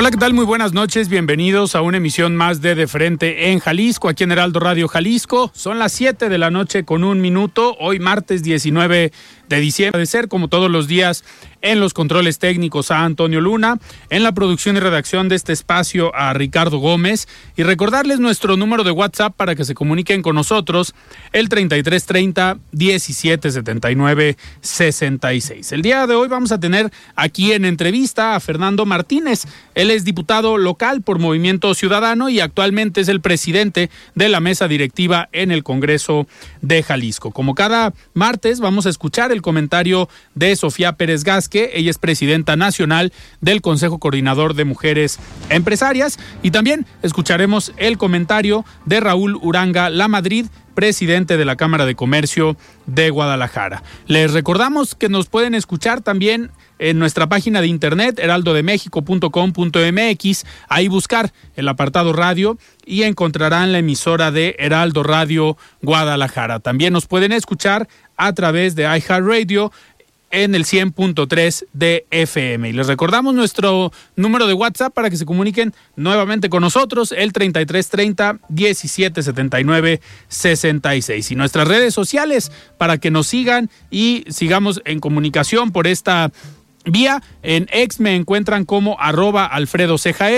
Hola, ¿qué tal? Muy buenas noches. Bienvenidos a una emisión más de De Frente en Jalisco, aquí en Heraldo Radio Jalisco. Son las 7 de la noche con un minuto, hoy martes 19 de diciembre. De ser como todos los días en los controles técnicos a Antonio Luna, en la producción y redacción de este espacio a Ricardo Gómez y recordarles nuestro número de WhatsApp para que se comuniquen con nosotros, el 3330 1779 66. El día de hoy vamos a tener aquí en entrevista a Fernando Martínez. Él es diputado local por Movimiento Ciudadano y actualmente es el presidente de la mesa directiva en el Congreso de Jalisco. Como cada martes vamos a escuchar el comentario de Sofía Pérez Gasque, ella es presidenta nacional del Consejo Coordinador de Mujeres Empresarias y también escucharemos el comentario de Raúl Uranga La Madrid, presidente de la Cámara de Comercio de Guadalajara. Les recordamos que nos pueden escuchar también en nuestra página de internet heraldodemexico.com.mx, ahí buscar el apartado radio y encontrarán la emisora de Heraldo Radio Guadalajara. También nos pueden escuchar a través de iHeartRadio en el 100.3 de FM. Y les recordamos nuestro número de WhatsApp para que se comuniquen nuevamente con nosotros, el 3330 1779 66. Y nuestras redes sociales para que nos sigan y sigamos en comunicación por esta Vía en X me encuentran como arroba Alfredo Ceja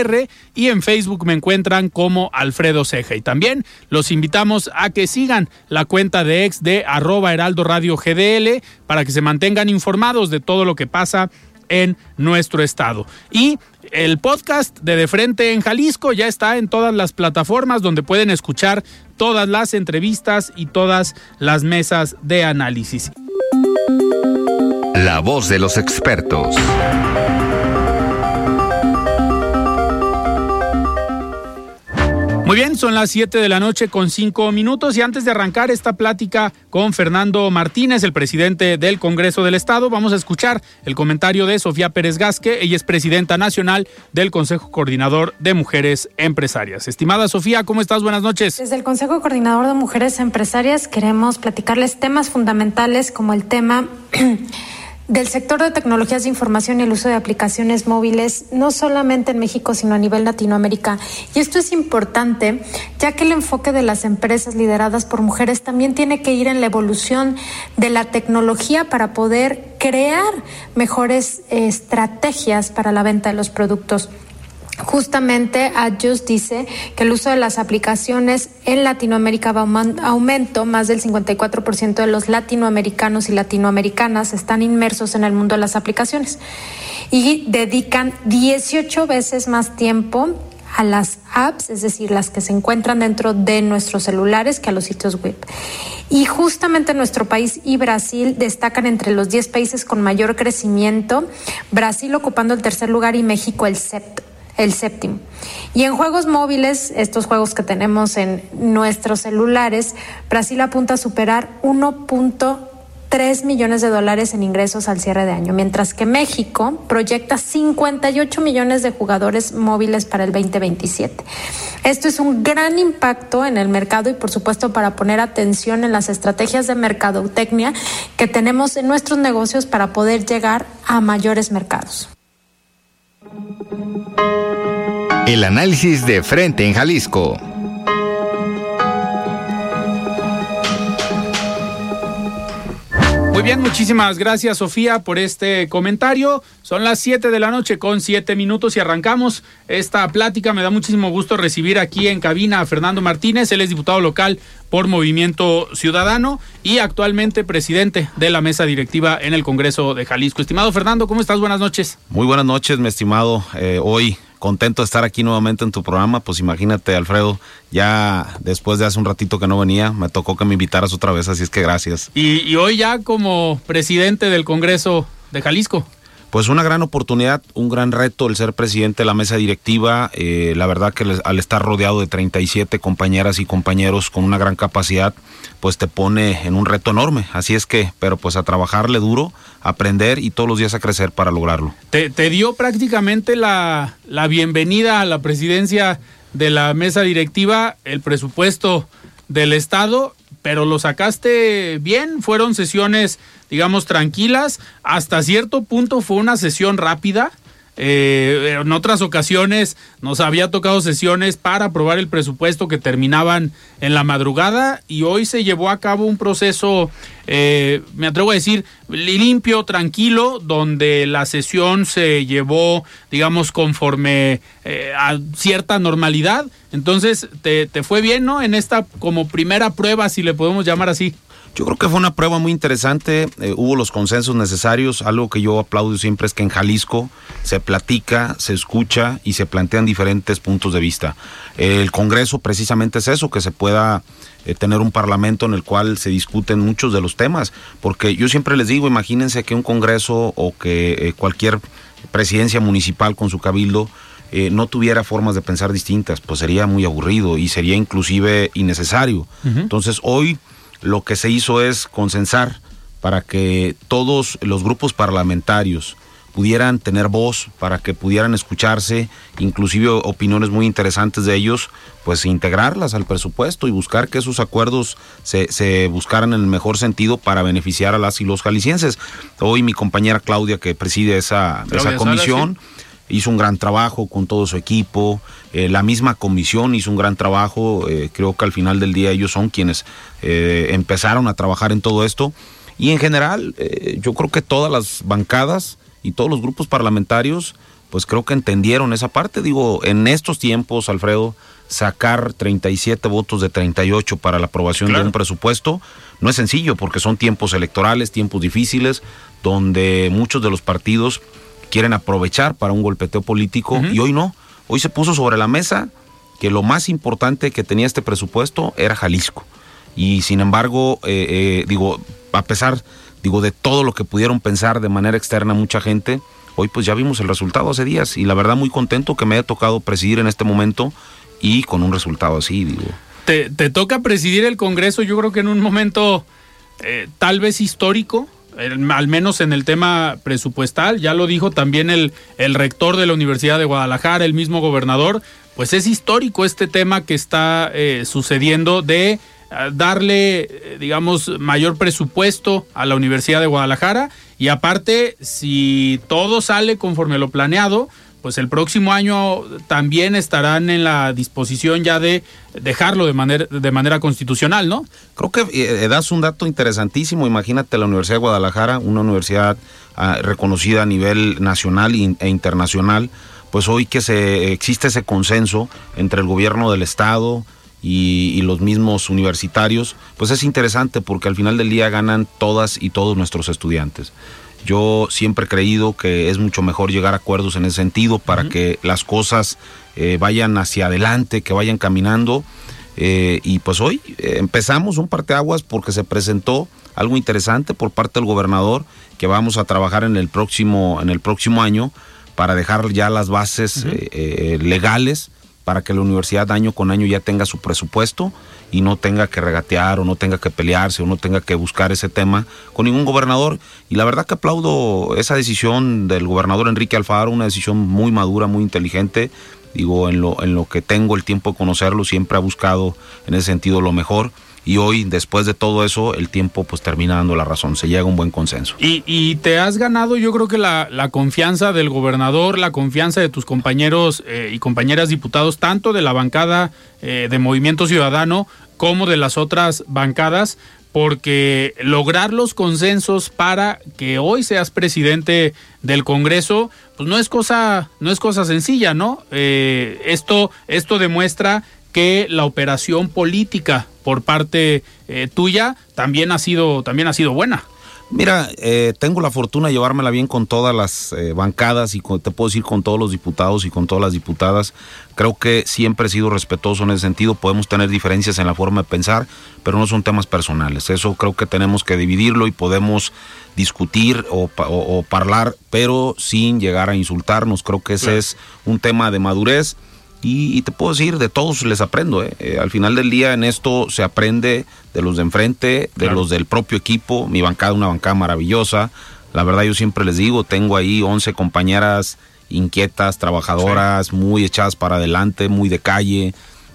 y en Facebook me encuentran como Alfredo Ceja. Y también los invitamos a que sigan la cuenta de X de arroba Heraldo Radio GDL para que se mantengan informados de todo lo que pasa en nuestro estado. Y el podcast de De Frente en Jalisco ya está en todas las plataformas donde pueden escuchar todas las entrevistas y todas las mesas de análisis. La voz de los expertos. Muy bien, son las 7 de la noche con 5 minutos y antes de arrancar esta plática con Fernando Martínez, el presidente del Congreso del Estado, vamos a escuchar el comentario de Sofía Pérez Gasque, ella es presidenta nacional del Consejo Coordinador de Mujeres Empresarias. Estimada Sofía, ¿cómo estás? Buenas noches. Desde el Consejo Coordinador de Mujeres Empresarias queremos platicarles temas fundamentales como el tema del sector de tecnologías de información y el uso de aplicaciones móviles, no solamente en México, sino a nivel Latinoamérica. Y esto es importante, ya que el enfoque de las empresas lideradas por mujeres también tiene que ir en la evolución de la tecnología para poder crear mejores estrategias para la venta de los productos. Justamente Adjust dice que el uso de las aplicaciones en Latinoamérica va aumento, más del 54% de los latinoamericanos y latinoamericanas están inmersos en el mundo de las aplicaciones y dedican 18 veces más tiempo a las apps, es decir, las que se encuentran dentro de nuestros celulares que a los sitios web. Y justamente nuestro país y Brasil destacan entre los 10 países con mayor crecimiento, Brasil ocupando el tercer lugar y México el séptimo el séptimo. Y en juegos móviles, estos juegos que tenemos en nuestros celulares, Brasil apunta a superar 1.3 millones de dólares en ingresos al cierre de año, mientras que México proyecta 58 millones de jugadores móviles para el 2027. Esto es un gran impacto en el mercado y por supuesto para poner atención en las estrategias de mercadotecnia que tenemos en nuestros negocios para poder llegar a mayores mercados. El análisis de frente en Jalisco. Muy bien, muchísimas gracias Sofía por este comentario. Son las 7 de la noche con 7 minutos y arrancamos esta plática. Me da muchísimo gusto recibir aquí en cabina a Fernando Martínez. Él es diputado local por Movimiento Ciudadano y actualmente presidente de la mesa directiva en el Congreso de Jalisco. Estimado Fernando, ¿cómo estás? Buenas noches. Muy buenas noches, mi estimado. Eh, hoy contento de estar aquí nuevamente en tu programa. Pues imagínate, Alfredo, ya después de hace un ratito que no venía, me tocó que me invitaras otra vez, así es que gracias. Y, y hoy ya como presidente del Congreso de Jalisco. Pues una gran oportunidad, un gran reto el ser presidente de la mesa directiva. Eh, la verdad que al estar rodeado de 37 compañeras y compañeros con una gran capacidad, pues te pone en un reto enorme. Así es que, pero pues a trabajarle duro, aprender y todos los días a crecer para lograrlo. Te, dio prácticamente la, la bienvenida a la presidencia de la mesa directiva, el presupuesto del Estado, pero lo sacaste bien, fueron sesiones digamos, tranquilas. Hasta cierto punto fue una sesión rápida. Eh, en otras ocasiones nos había tocado sesiones para aprobar el presupuesto que terminaban en la madrugada y hoy se llevó a cabo un proceso, eh, me atrevo a decir, limpio, tranquilo, donde la sesión se llevó, digamos, conforme eh, a cierta normalidad. Entonces, te, te fue bien, ¿no? En esta como primera prueba, si le podemos llamar así. Yo creo que fue una prueba muy interesante, eh, hubo los consensos necesarios, algo que yo aplaudo siempre es que en Jalisco se platica, se escucha y se plantean diferentes puntos de vista. el Congreso precisamente es eso, que se pueda eh, tener un parlamento en el cual se discuten muchos de los temas, porque yo siempre les digo, imagínense que un Congreso o que eh, cualquier presidencia municipal con su cabildo no tuviera formas de pensar distintas, pues sería muy aburrido y sería inclusive innecesario. Entonces hoy lo que se hizo es consensar para que todos los grupos parlamentarios pudieran tener voz, para que pudieran escucharse, inclusive opiniones muy interesantes de ellos, pues integrarlas al presupuesto y buscar que esos acuerdos se, se buscaran en el mejor sentido para beneficiar a las y los jaliscienses. Hoy mi compañera Claudia, que preside esa, esa comisión, hizo un gran trabajo con todo su equipo, eh, la misma comisión hizo un gran trabajo, eh, creo que al final del día ellos son quienes eh, empezaron a trabajar en todo esto. Y en general yo creo que todas las bancadas y todos los grupos parlamentarios pues creo que entendieron esa parte, digo, en estos tiempos, Alfredo, sacar 37 votos de 38 para la aprobación de un presupuesto no es sencillo porque son tiempos electorales, tiempos difíciles, donde muchos de los partidos quieren aprovechar para un golpeteo político y hoy no. Hoy se puso sobre la mesa que lo más importante que tenía este presupuesto era Jalisco. Y sin embargo, eh, eh, digo, a pesar digo, de todo lo que pudieron pensar de manera externa mucha gente, hoy pues ya vimos el resultado hace días y la verdad muy contento que me haya tocado presidir en este momento y con un resultado así, digo. Te, te toca presidir el Congreso, yo creo que en un momento eh, tal vez histórico, al menos en el tema presupuestal, ya lo dijo también el, el rector de la Universidad de Guadalajara, el mismo gobernador, pues es histórico este tema que está eh, sucediendo de eh, darle, eh, digamos, mayor presupuesto a la Universidad de Guadalajara. Y aparte, si todo sale conforme lo planeado, pues el próximo año también estarán en la disposición ya de dejarlo de manera, de manera constitucional, ¿no? Creo que eh, das un dato interesantísimo. Imagínate la Universidad de Guadalajara, una universidad ah, reconocida a nivel nacional e internacional, pues hoy que se existe ese consenso entre el gobierno del estado, y, los mismos universitarios, pues es interesante porque al final del día ganan todas y todos nuestros estudiantes. Yo siempre he creído que es mucho mejor llegar a acuerdos en ese sentido para que las cosas eh, vayan hacia adelante, que vayan caminando. Eh, y pues hoy eh, empezamos un parteaguas porque se presentó algo interesante por parte del gobernador que vamos a trabajar en el próximo, en el próximo año para dejar ya las bases legales para que la universidad año con año ya tenga su presupuesto y no tenga que regatear o no tenga que pelearse o no tenga que buscar ese tema con ningún gobernador. Y la verdad que aplaudo esa decisión del gobernador Enrique Alfaro, una decisión muy madura, muy inteligente. Digo, en lo, en lo que tengo el tiempo de conocerlo, siempre ha buscado en ese sentido lo mejor y hoy, después de todo eso, el tiempo pues termina dando la razón, se llega a un buen consenso. Y, y te has ganado yo creo que la, confianza del gobernador, la confianza de tus compañeros eh, y compañeras diputados, tanto de la bancada eh, de Movimiento Ciudadano como de las otras bancadas, porque lograr los consensos para que hoy seas presidente del Congreso, pues no es cosa, no es cosa sencilla, ¿no? Eh, esto, esto demuestra que la operación política por parte eh, tuya también ha sido, también ha sido buena. Mira, eh, tengo la fortuna de llevármela bien con todas las eh, bancadas y te puedo decir con todos los diputados y con todas las diputadas. Creo que siempre he sido respetuoso en ese sentido. Podemos tener diferencias en la forma de pensar, pero no son temas personales. Eso creo que tenemos que dividirlo y podemos discutir o, o, hablar, pero sin llegar a insultarnos. Creo que ese es un tema de madurez y, te puedo decir, de todos les aprendo. ¿eh? Eh, al final del día en esto se aprende de los de enfrente, de los del propio equipo. Mi bancada, una bancada maravillosa. La verdad yo siempre les digo, tengo ahí 11 compañeras inquietas, trabajadoras, muy echadas para adelante, muy de calle,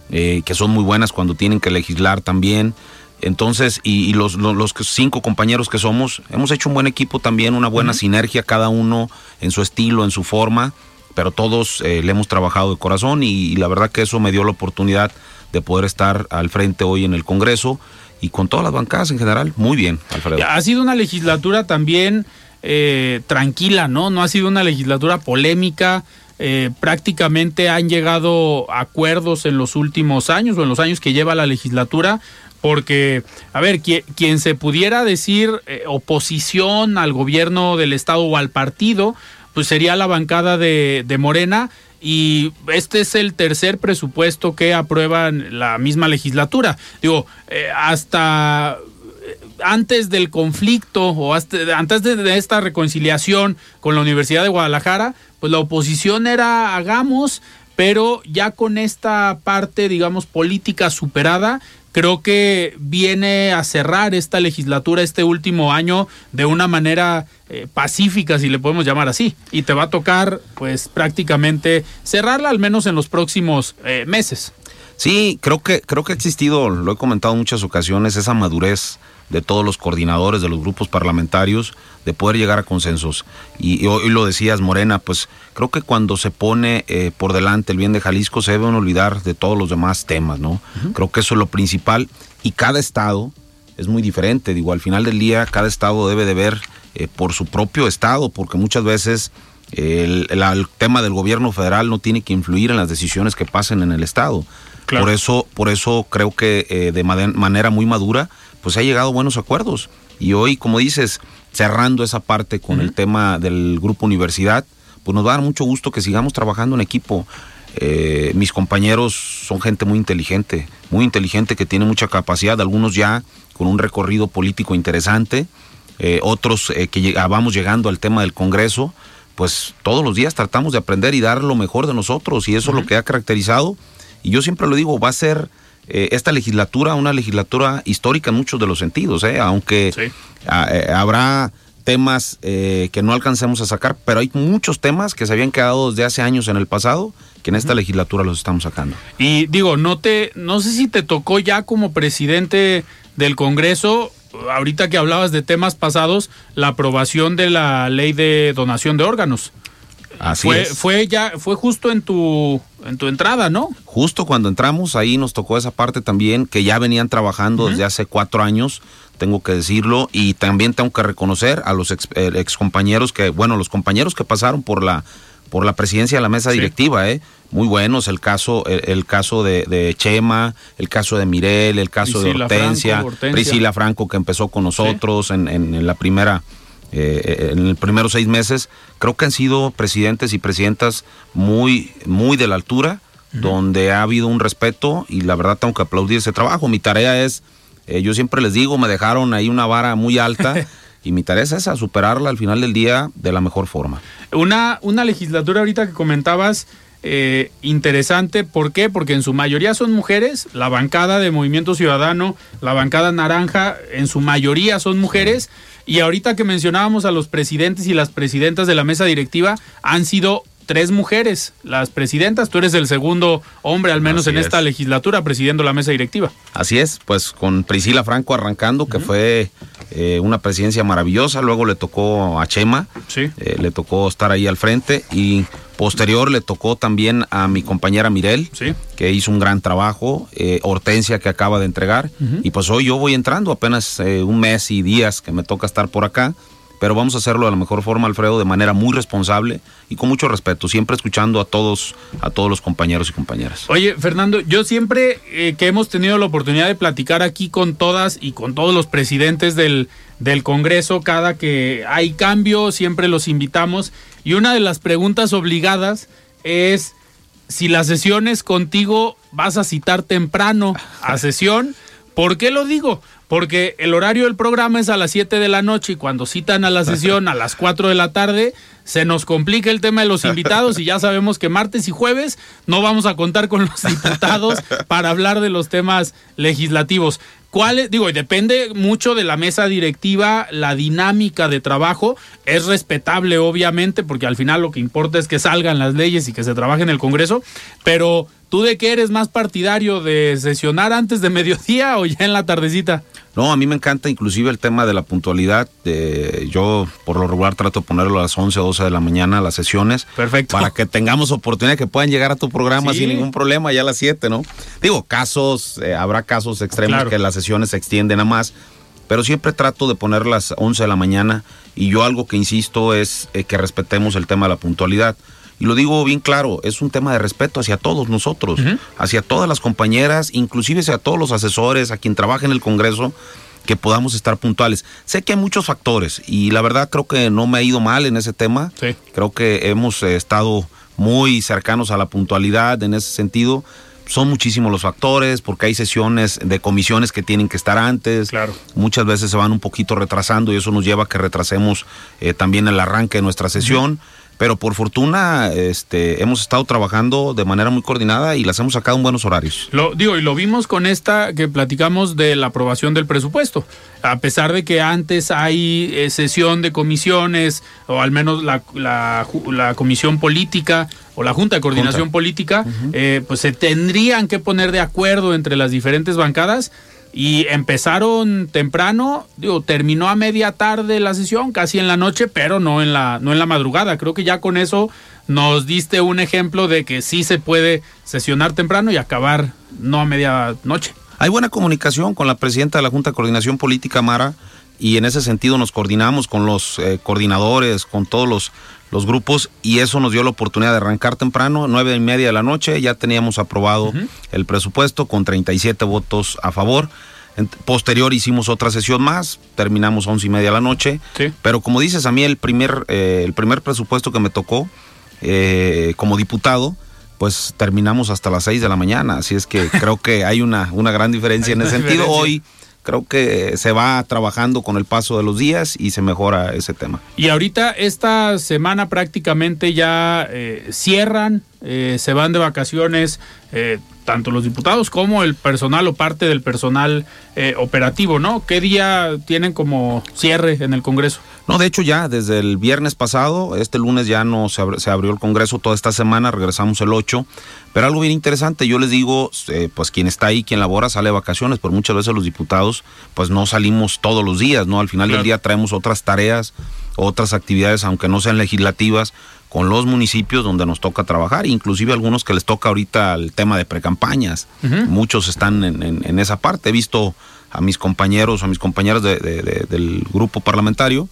eh, que son muy buenas cuando tienen que legislar también. Entonces, y, los, los, cinco compañeros que somos, hemos hecho un buen equipo también, una buena sinergia, cada uno en su estilo, en su forma pero todos eh, le hemos trabajado de corazón y, la verdad que eso me dio la oportunidad de poder estar al frente hoy en el Congreso y con todas las bancadas en general, muy bien, Alfredo. Ha sido una legislatura también eh, tranquila, ¿no? No ha sido una legislatura polémica. Eh, prácticamente han llegado acuerdos en los últimos años o en los años que lleva la legislatura porque, a ver, quien, se pudiera decir oposición al gobierno del Estado o al partido, pues sería la bancada de, Morena y este es el tercer presupuesto que aprueban la misma legislatura. Digo, eh, hasta eh, antes del conflicto o antes de, esta reconciliación con la Universidad de Guadalajara, pues la oposición era hagamos, pero ya con esta parte, digamos, política superada, creo que viene a cerrar esta legislatura este último año de una manera eh, pacífica, si le podemos llamar así. Y te va a tocar, pues, prácticamente cerrarla al menos en los próximos eh, meses. Sí, creo que, creo que ha existido, lo he comentado en muchas ocasiones, esa madurez de todos los coordinadores de los grupos parlamentarios de poder llegar a consensos. Y, hoy lo decías, Morena, pues creo que cuando se pone eh, por delante el bien de Jalisco se deben olvidar de todos los demás temas, ¿no? Creo que eso es lo principal y cada estado es muy diferente. Digo, al final del día cada estado debe de ver eh, por su propio estado, porque muchas veces el, tema del gobierno federal no tiene que influir en las decisiones que pasen en el estado. Por eso, por eso creo que eh, de manera muy madura pues ha llegado a buenos acuerdos. Y hoy, como dices, cerrando esa parte con el tema del grupo universidad, pues nos va a dar mucho gusto que sigamos trabajando en equipo. Eh, mis compañeros son gente muy inteligente, muy inteligente que tiene mucha capacidad, algunos ya con un recorrido político interesante, eh, otros eh, que vamos llegando al tema del Congreso, pues todos los días tratamos de aprender y dar lo mejor de nosotros y eso es lo que ha caracterizado. Y yo siempre lo digo, va a ser eh, esta legislatura una legislatura histórica en muchos de los sentidos, ¿eh? aunque eh, habrá temas que no alcancemos a sacar, pero hay muchos temas que se habían quedado desde hace años en el pasado que en esta legislatura los estamos sacando. Y digo, no te, no sé si te tocó ya como presidente del Congreso, ahorita que hablabas de temas pasados, la aprobación de la ley de donación de órganos. Así fue, es. fue ya, fue justo en tu, en tu entrada, ¿no? Justo cuando entramos, ahí nos tocó esa parte también, que ya venían trabajando desde hace cuatro años, tengo que decirlo, y también tengo que reconocer a los ex, eh, compañeros que, bueno, los compañeros que pasaron por la, por la presidencia de la mesa directiva, ¿eh? Muy buenos, el caso, el, caso de, Chema, el caso de Mirel, el caso de Hortensia, Priscila Franco que empezó con nosotros en, en la primera eh, en los primeros seis meses, creo que han sido presidentes y presidentas muy, muy de la altura, donde ha habido un respeto y la verdad tengo que aplaudir ese trabajo. Mi tarea es, eh, yo siempre les digo, me dejaron ahí una vara muy alta. y mi tarea es esa, superarla al final del día de la mejor forma. Una, una legislatura ahorita que comentabas, eh, interesante. ¿Por qué? Porque en su mayoría son mujeres. La bancada de Movimiento Ciudadano, la bancada naranja, en su mayoría son mujeres. Y ahorita que mencionábamos a los presidentes y las presidentas de la mesa directiva, han sido tres mujeres las presidentas. Tú eres el segundo hombre, al menos en esta legislatura, presidiendo la mesa directiva. Así es, pues con Priscila Franco arrancando, que fue eh, una presidencia maravillosa. Luego le tocó a Chema, sí. Eh, le tocó estar ahí al frente. Y Posterior le tocó también a mi compañera Mirel, que hizo un gran trabajo, eh, Hortensia que acaba de entregar, y pues hoy yo voy entrando apenas un mes y días que me toca estar por acá, pero vamos a hacerlo de la mejor forma, Alfredo, de manera muy responsable y con mucho respeto, siempre escuchando a todos, a todos los compañeros y compañeras. Oye, Fernando, yo siempre eh, que hemos tenido la oportunidad de platicar aquí con todas y con todos los presidentes del, del Congreso, cada que hay cambio, siempre los invitamos. Y una de las preguntas obligadas es si las sesiones contigo vas a citar temprano a sesión. ¿Por qué lo digo? Porque el horario del programa es a las 7 de la noche y cuando citan a la sesión a las 4 de la tarde, se nos complica el tema de los invitados y ya sabemos que martes y jueves no vamos a contar con los diputados para hablar de los temas legislativos. ¿Cuál Digo, depende mucho de la mesa directiva, la dinámica de trabajo. Es respetable, obviamente, porque al final lo que importa es que salgan las leyes y que se trabaje en el Congreso. Pero, ¿tú de qué eres más partidario? ¿De sesionar antes de mediodía o ya en la tardecita? No, a mí me encanta inclusive el tema de la puntualidad. yo por lo regular trato de ponerlo a las 11 o 12 de la mañana las sesiones. Perfecto. Para que tengamos oportunidad que puedan llegar a tu programa sin ningún problema ya a las 7, ¿no? Digo, casos, eh, habrá casos extremos que las sesiones se extienden a más, pero siempre trato de poner las 11 de la mañana y yo algo que insisto es eh, que respetemos el tema de la puntualidad. Y lo digo bien claro, es un tema de respeto hacia todos nosotros, hacia todas las compañeras, inclusive hacia todos los asesores, a quien trabaja en el Congreso, que podamos estar puntuales. Sé que hay muchos factores y la verdad creo que no me ha ido mal en ese tema. Creo que hemos eh, estado muy cercanos a la puntualidad en ese sentido. Son muchísimos los factores porque hay sesiones de comisiones que tienen que estar antes. Claro. Muchas veces se van un poquito retrasando y eso nos lleva a que retrasemos eh, también el arranque de nuestra sesión pero por fortuna este, hemos estado trabajando de manera muy coordinada y las hemos sacado en buenos horarios. Lo digo, y lo vimos con esta que platicamos de la aprobación del presupuesto. A pesar de que antes hay eh, sesión de comisiones, o al menos la, la, comisión política o la Junta de Coordinación Política, eh, pues se tendrían que poner de acuerdo entre las diferentes bancadas y empezaron temprano, digo, terminó a media tarde la sesión, casi en la noche, pero no en la, no en la madrugada. Creo que ya con eso nos diste un ejemplo de que sí se puede sesionar temprano y acabar no a media noche. Hay buena comunicación con la presidenta de la Junta de Coordinación Política, Mara, y en ese sentido nos coordinamos con los eh, coordinadores, con todos los, los, grupos, y eso nos dio la oportunidad de arrancar temprano, nueve y media de la noche, ya teníamos aprobado el presupuesto con 37 votos a favor. Posterior hicimos otra sesión más, terminamos once y media de la noche. Pero como dices, a mí el primer, eh, el primer presupuesto que me tocó eh, como diputado, pues terminamos hasta las seis de la mañana. Así es que creo que hay una, una gran diferencia en ese sentido. Hoy creo que se va trabajando con el paso de los días y se mejora ese tema. Y ahorita esta semana prácticamente ya eh, cierran, se van de vacaciones tanto los diputados como el personal o parte del personal eh, operativo, ¿no? ¿Qué día tienen como cierre en el Congreso? No, de hecho ya desde el viernes pasado, este lunes ya no se, abrió, el Congreso toda esta semana, regresamos el 8, pero algo bien interesante, yo les digo, eh, pues quien está ahí, quien labora, sale de vacaciones, pero muchas veces los diputados pues no salimos todos los días, ¿no? Al final del día traemos otras tareas, otras actividades, aunque no sean legislativas, con los municipios donde nos toca trabajar, inclusive algunos que les toca ahorita el tema de precampañas. Muchos están en, esa parte. He visto a mis compañeros o a mis compañeras del grupo parlamentario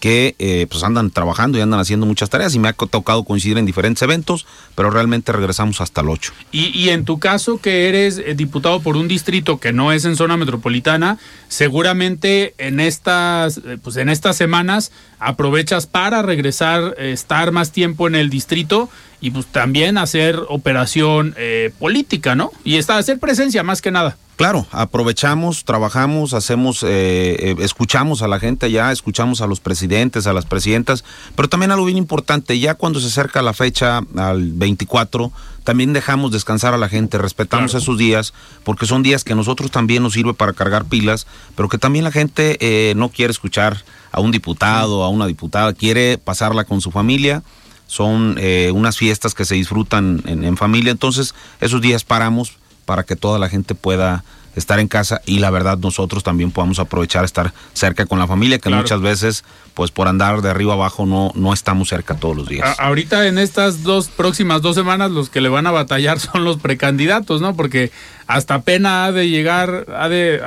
que eh, pues andan trabajando y andan haciendo muchas tareas y me ha tocado coincidir en diferentes eventos, pero realmente regresamos hasta el 8. Y, en tu caso que eres eh, diputado por un distrito que no es en zona metropolitana, seguramente en estas, eh, pues en estas semanas aprovechas para regresar, estar más tiempo en el distrito y pues también hacer operación política, ¿no? Y está, hacer presencia más que nada. Claro, aprovechamos, trabajamos, hacemos, eh, eh, escuchamos a la gente allá, escuchamos a los presidentes, a las presidentas, pero también algo bien importante, ya cuando se acerca la fecha al 24, también dejamos descansar a la gente, respetamos esos días, porque son días que nosotros también nos sirve para cargar pilas, pero que también la gente eh, no quiere escuchar a un diputado, a una diputada, quiere pasarla con su familia son unas fiestas que se disfrutan en, familia, entonces esos días paramos para que toda la gente pueda estar en casa y la verdad nosotros también podamos aprovechar estar cerca con la familia, que muchas veces, pues por andar de arriba abajo no, no estamos cerca todos los días. ahorita en estas dos próximas dos semanas los que le van a batallar son los precandidatos, ¿no? Porque hasta pena ha de llegar, ha de,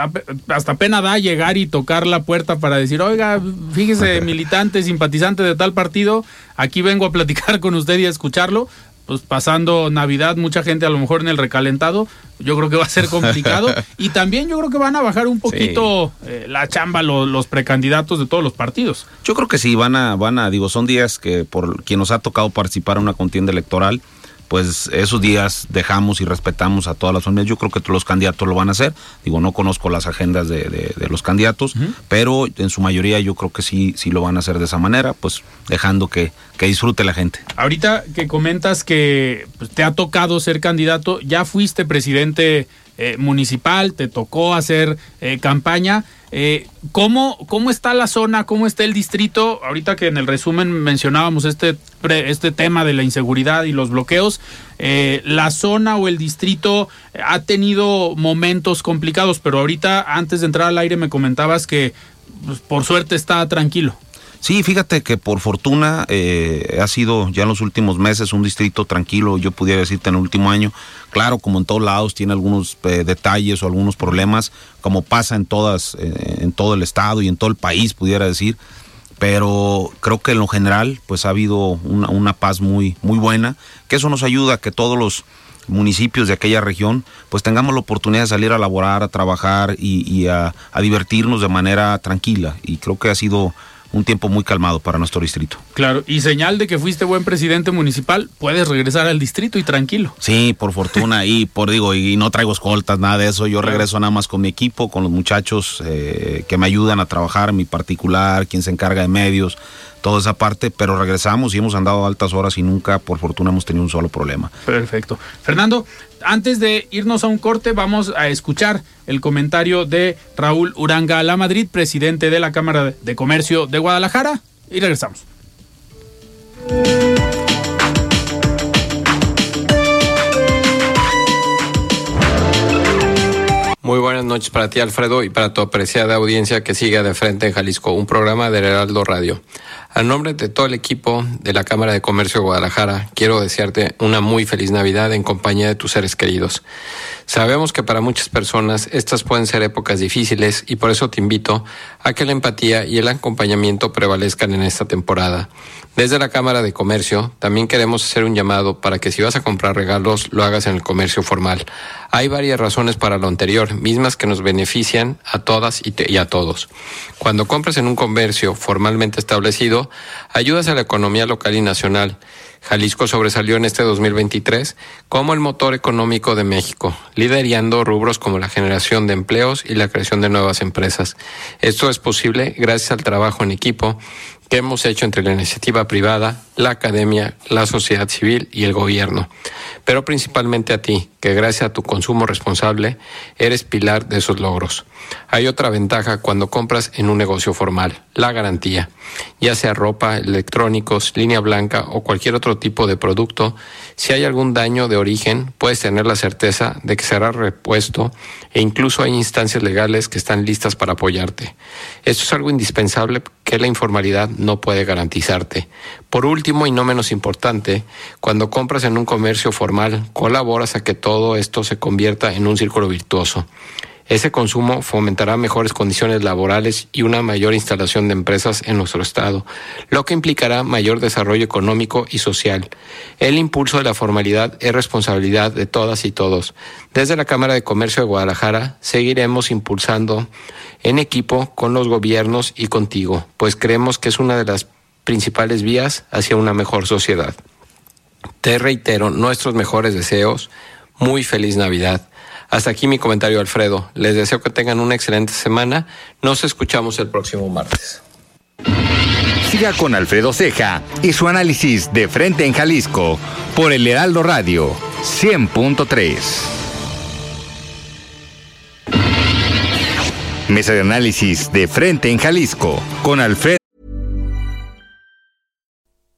hasta pena da llegar y tocar la puerta para decir, oiga, fíjese, militante, simpatizante de tal partido, aquí vengo a platicar con usted y a escucharlo pues pasando Navidad, mucha gente a lo mejor en el recalentado, yo creo que va a ser complicado. y también yo creo que van a bajar un poquito eh, la chamba los precandidatos de todos los partidos. Yo creo que sí, van a, van a, digo, son días que por quien nos ha tocado participar en una contienda electoral, pues esos días dejamos y respetamos a todas las familias. Yo creo que todos los candidatos lo van a hacer. Digo, no conozco las agendas de, los candidatos, pero en su mayoría yo creo que sí, sí lo van a hacer de esa manera, pues dejando que, que disfrute la gente. Ahorita que comentas que pues, te ha tocado ser candidato, ya fuiste presidente eh, municipal, te tocó hacer eh, campaña. Eh, ¿cómo, ¿Cómo está la zona? ¿Cómo está el distrito? Ahorita que en el resumen mencionábamos este, este tema de la inseguridad y los bloqueos, la zona o el distrito ha tenido momentos complicados, pero ahorita antes de entrar al aire me comentabas que pues, por suerte está tranquilo. Sí, fíjate que por fortuna eh, ha sido ya en los últimos meses un distrito tranquilo, yo pudiera decirte en el último año. Claro, como en todos lados tiene algunos eh, detalles o algunos problemas, como pasa en todas, eh, en todo el estado y en todo el país, pudiera decir. Pero creo que en lo general, pues ha habido una, paz muy, muy buena, que eso nos ayuda a que todos los municipios de aquella región, pues tengamos la oportunidad de salir a laborar, a trabajar y, a, a divertirnos de manera tranquila. Y creo que ha sido un tiempo muy calmado para nuestro distrito. Claro, y señal de que fuiste buen presidente municipal, puedes regresar al distrito y tranquilo. Sí, por fortuna, y por digo, y no traigo escoltas, nada de eso, yo regreso nada más con mi equipo, con los muchachos eh, que me ayudan a trabajar, mi particular, quien se encarga de medios, toda esa parte, pero regresamos y hemos andado altas horas y nunca, por fortuna, hemos tenido un solo problema. Perfecto. Fernando, antes de irnos a un corte, vamos a escuchar el comentario de Raúl Uranga La Madrid, presidente de la Cámara de Comercio de Guadalajara, y regresamos. Muy buenas noches para ti, Alfredo, y para tu apreciada audiencia que sigue de frente en Jalisco, un programa de Heraldo Radio. A nombre de todo el equipo de la Cámara de Comercio de Guadalajara, quiero desearte una muy feliz Navidad en compañía de tus seres queridos. Sabemos que para muchas personas estas pueden ser épocas difíciles y por eso te invito a que la empatía y el acompañamiento prevalezcan en esta temporada. Desde la Cámara de Comercio también queremos hacer un llamado para que si vas a comprar regalos lo hagas en el comercio formal. Hay varias razones para lo anterior, mismas que nos benefician a todas y, a todos. Cuando compras en un comercio formalmente establecido, ayudas a la economía local y nacional. Jalisco sobresalió en este 2023 como el motor económico de México, liderando rubros como la generación de empleos y la creación de nuevas empresas. Esto es posible gracias al trabajo en equipo que hemos hecho entre la iniciativa privada, la academia, la sociedad civil y el gobierno, pero principalmente a ti, que gracias a tu consumo responsable eres pilar de esos logros. Hay otra ventaja cuando compras en un negocio formal, la garantía, ya sea ropa, electrónicos, línea blanca o cualquier otro tipo de producto, si hay algún daño de origen, puedes tener la certeza de que será repuesto e incluso hay instancias legales que están listas para apoyarte. Esto es algo indispensable que la informalidad no puede garantizarte. Por último y no menos importante, cuando compras en un comercio formal, colaboras a que todo esto se convierta en un círculo virtuoso. Ese consumo fomentará mejores condiciones laborales y una mayor instalación de empresas en nuestro estado, lo que implicará mayor desarrollo económico y social. El impulso de la formalidad es responsabilidad de todas y todos. Desde la Cámara de Comercio de Guadalajara seguiremos impulsando en equipo con los gobiernos y contigo, pues creemos que es una de las principales vías hacia una mejor sociedad. Te reitero nuestros mejores deseos. Muy feliz Navidad. Hasta aquí mi comentario, Alfredo. Les deseo que tengan una excelente semana. Nos escuchamos el próximo martes. Siga con Alfredo Ceja y su análisis de frente en Jalisco por el Heraldo Radio 100.3. Mesa de análisis de frente en Jalisco con Alfredo.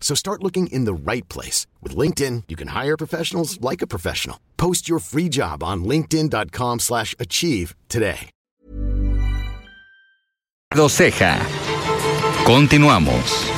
So start looking in the right place. With LinkedIn, you can hire professionals like a professional. Post your free job on linkedin.com slash achieve today. Ceja. Continuamos.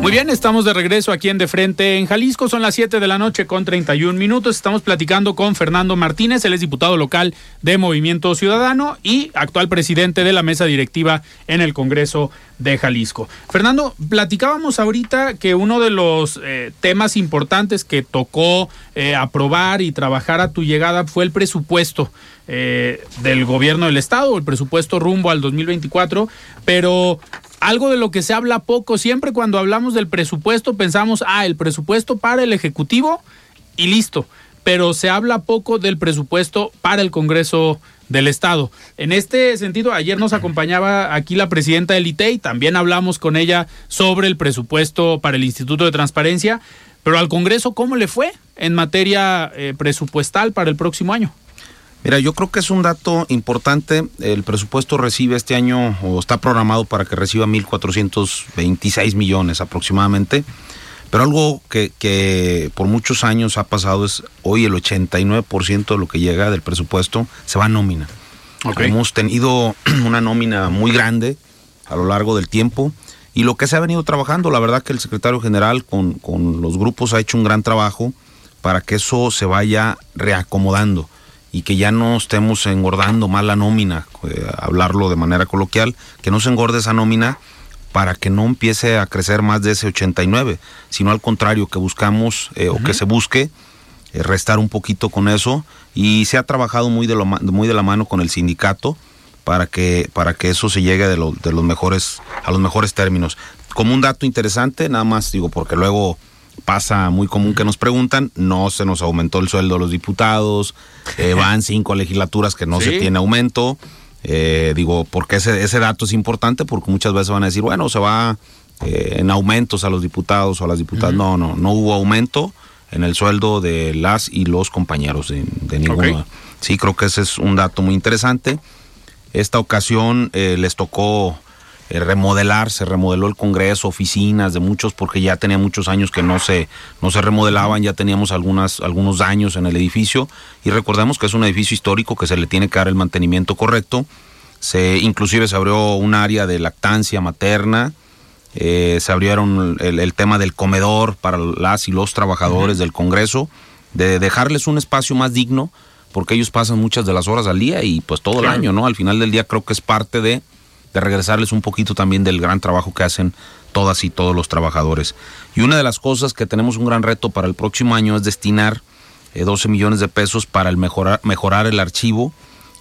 Muy bien, estamos de regreso aquí en De Frente en Jalisco. Son las 7 de la noche con 31 minutos. Estamos platicando con Fernando Martínez, él es diputado local de Movimiento Ciudadano y actual presidente de la mesa directiva en el Congreso de Jalisco. Fernando, platicábamos ahorita que uno de los eh, temas importantes que tocó eh, aprobar y trabajar a tu llegada fue el presupuesto. Eh, del gobierno del estado, el presupuesto rumbo al 2024, pero algo de lo que se habla poco, siempre cuando hablamos del presupuesto pensamos, ah, el presupuesto para el Ejecutivo y listo, pero se habla poco del presupuesto para el Congreso del Estado. En este sentido, ayer nos acompañaba aquí la presidenta del ITEI, también hablamos con ella sobre el presupuesto para el Instituto de Transparencia, pero al Congreso, ¿cómo le fue en materia eh, presupuestal para el próximo año? Mira, yo creo que es un dato importante. El presupuesto recibe este año, o está programado para que reciba 1.426 millones aproximadamente. Pero algo que, por muchos años ha pasado es hoy el 89% de lo que llega del presupuesto se va a nómina. Hemos tenido una nómina muy grande a lo largo del tiempo y lo que se ha venido trabajando, la verdad que el secretario general con, con los grupos ha hecho un gran trabajo para que eso se vaya reacomodando y que ya no estemos engordando más la nómina, eh, hablarlo de manera coloquial, que no se engorde esa nómina para que no empiece a crecer más de ese 89, sino al contrario, que buscamos eh, o que se busque eh, restar un poquito con eso y se ha trabajado muy de, lo, muy de la mano con el sindicato para que, para que eso se llegue de, de los mejores, a los mejores términos. Como un dato interesante, nada más digo, porque luego pasa muy común que nos preguntan, no se nos aumentó el sueldo de los diputados, eh, van cinco legislaturas que no se tiene aumento. Eh, digo, porque ese, ese dato es importante, porque muchas veces van a decir, bueno, se va eh, en aumentos a los diputados o a las diputadas. No, no, no hubo aumento en el sueldo de las y los compañeros de, de ninguna. Sí, creo que ese es un dato muy interesante. Esta ocasión les tocó eh, remodelar, se remodeló el Congreso, oficinas de muchos, porque ya tenía muchos años que no se, no se remodelaban, ya teníamos algunas, algunos daños en el edificio y recordemos que es un edificio histórico que se le tiene que dar el mantenimiento correcto. Se, inclusive se abrió un área de lactancia materna, eh, se abrieron el, tema del comedor para las y los trabajadores del Congreso, de dejarles un espacio más digno, porque ellos pasan muchas de las horas al día y pues todo el año, ¿no? Al final del día creo que es parte de de regresarles un poquito también del gran trabajo que hacen todas y todos los trabajadores. Y una de las cosas que tenemos un gran reto para el próximo año es destinar 12 eh, millones de pesos para el mejorar, mejorar el archivo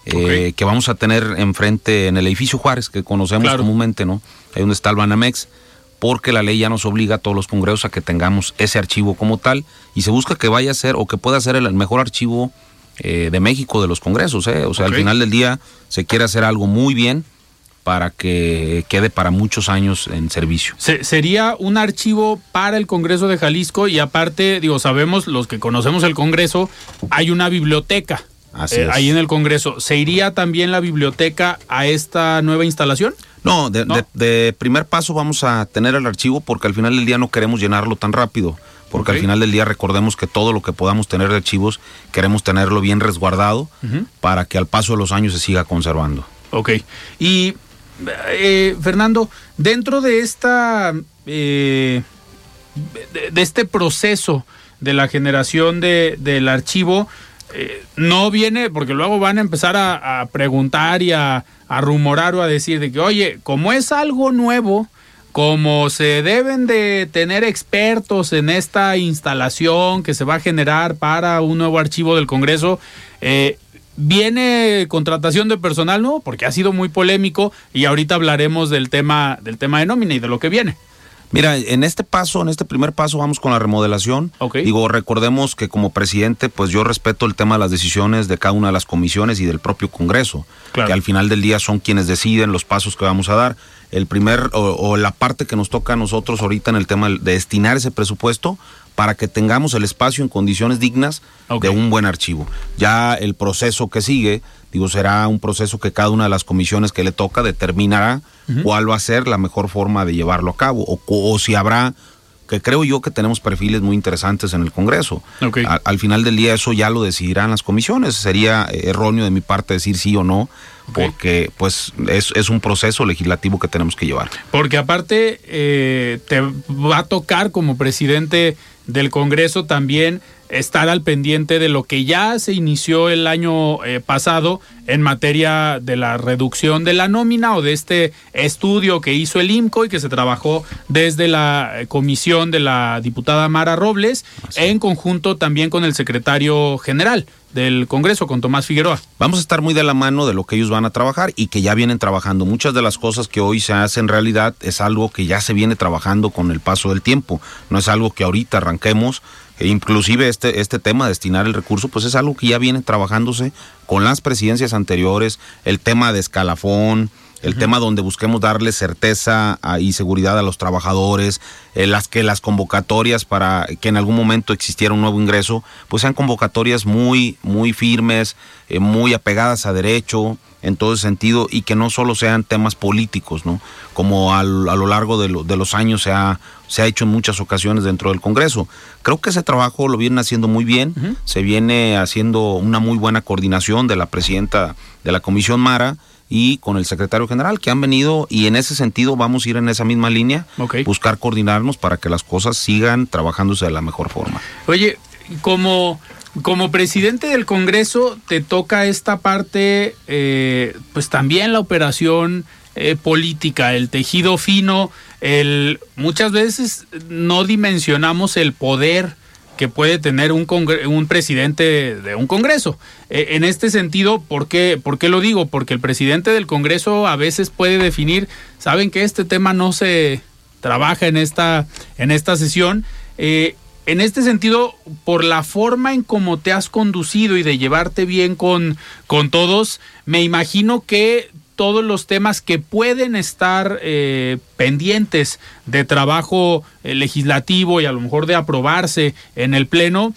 eh, que vamos a tener enfrente en el edificio Juárez, que conocemos comúnmente, ¿no? Ahí donde está el Banamex, porque la ley ya nos obliga a todos los congresos a que tengamos ese archivo como tal y se busca que vaya a ser o que pueda ser el mejor archivo eh, de México de los congresos, O sea, al final del día se quiere hacer algo muy bien para que quede para muchos años en servicio. sería un archivo para el Congreso de Jalisco y aparte, digo, sabemos los que conocemos el Congreso, hay una biblioteca. Así eh, ahí en el Congreso. ¿Se iría también la biblioteca a esta nueva instalación? No de, primer paso vamos a tener el archivo porque al final del día no queremos llenarlo tan rápido. Porque al final del día recordemos que todo lo que podamos tener de archivos queremos tenerlo bien resguardado para que al paso de los años se siga conservando. Ok. Y eh, Fernando, dentro de esta eh, de, este proceso de la generación de, del archivo, eh, no viene, porque luego van a empezar a, preguntar y a, a, rumorar o a decir de que, oye, como es algo nuevo, como se deben de tener expertos en esta instalación que se va a generar para un nuevo archivo del Congreso, eh, Viene contratación de personal, ¿no? Porque ha sido muy polémico y ahorita hablaremos del tema, del tema de nómina y de lo que viene. Mira, en este paso, en este primer paso vamos con la remodelación. Digo, recordemos que como presidente, pues yo respeto el tema de las decisiones de cada una de las comisiones y del propio Congreso, que al final del día son quienes deciden los pasos que vamos a dar. El primer o, la parte que nos toca a nosotros ahorita en el tema de destinar ese presupuesto para que tengamos el espacio en condiciones dignas de un buen archivo. Ya el proceso que sigue, digo, será un proceso que cada una de las comisiones que le toca determinará cuál va a ser la mejor forma de llevarlo a cabo o, si habrá que creo yo que tenemos perfiles muy interesantes en el Congreso. al final del día eso ya lo decidirán las comisiones. Sería erróneo de mi parte decir sí o no, porque pues es, es, un proceso legislativo que tenemos que llevar. Porque aparte eh, te va a tocar como presidente del Congreso también estar al pendiente de lo que ya se inició el año eh, pasado en materia de la reducción de la nómina o de este estudio que hizo el IMCO y que se trabajó desde la eh, comisión de la diputada Mara Robles en conjunto también con el secretario general del Congreso con Tomás Figueroa. Vamos a estar muy de la mano de lo que ellos van a trabajar y que ya vienen trabajando. Muchas de las cosas que hoy se hacen realidad es algo que ya se viene trabajando con el paso del tiempo. No es algo que ahorita arranquemos. E inclusive este, este tema de destinar el recurso, pues es algo que ya viene trabajándose con las presidencias anteriores, el tema de escalafón, el tema donde busquemos darle certeza y seguridad a los trabajadores, eh, las que las convocatorias para que en algún momento existiera un nuevo ingreso, pues sean convocatorias muy, muy firmes, eh, muy apegadas a derecho, en todo ese sentido, y que no solo sean temas políticos, ¿no? Como a lo largo de, los años se ha, se ha hecho en muchas ocasiones dentro del Congreso. Creo que ese trabajo lo vienen haciendo muy bien, se viene haciendo una muy buena coordinación de la presidenta de la Comisión Mara, y con el secretario general que han venido y en ese sentido vamos a ir en esa misma línea, buscar coordinarnos para que las cosas sigan trabajándose de la mejor forma. Oye, como, como presidente del Congreso te toca esta parte, eh, pues también la operación eh, política, el tejido fino, el muchas veces no dimensionamos el poder que puede tener un, un presidente de un Congreso. E, en este sentido, ¿por qué, ¿por qué lo digo? Porque el presidente del Congreso a veces puede definir, saben que este tema no se trabaja en esta, en esta sesión. Eh, en este sentido, por la forma en cómo te has conducido y de llevarte bien con, con todos, me imagino que todos los temas que pueden estar eh, pendientes de trabajo eh, legislativo y a lo mejor de aprobarse en el Pleno,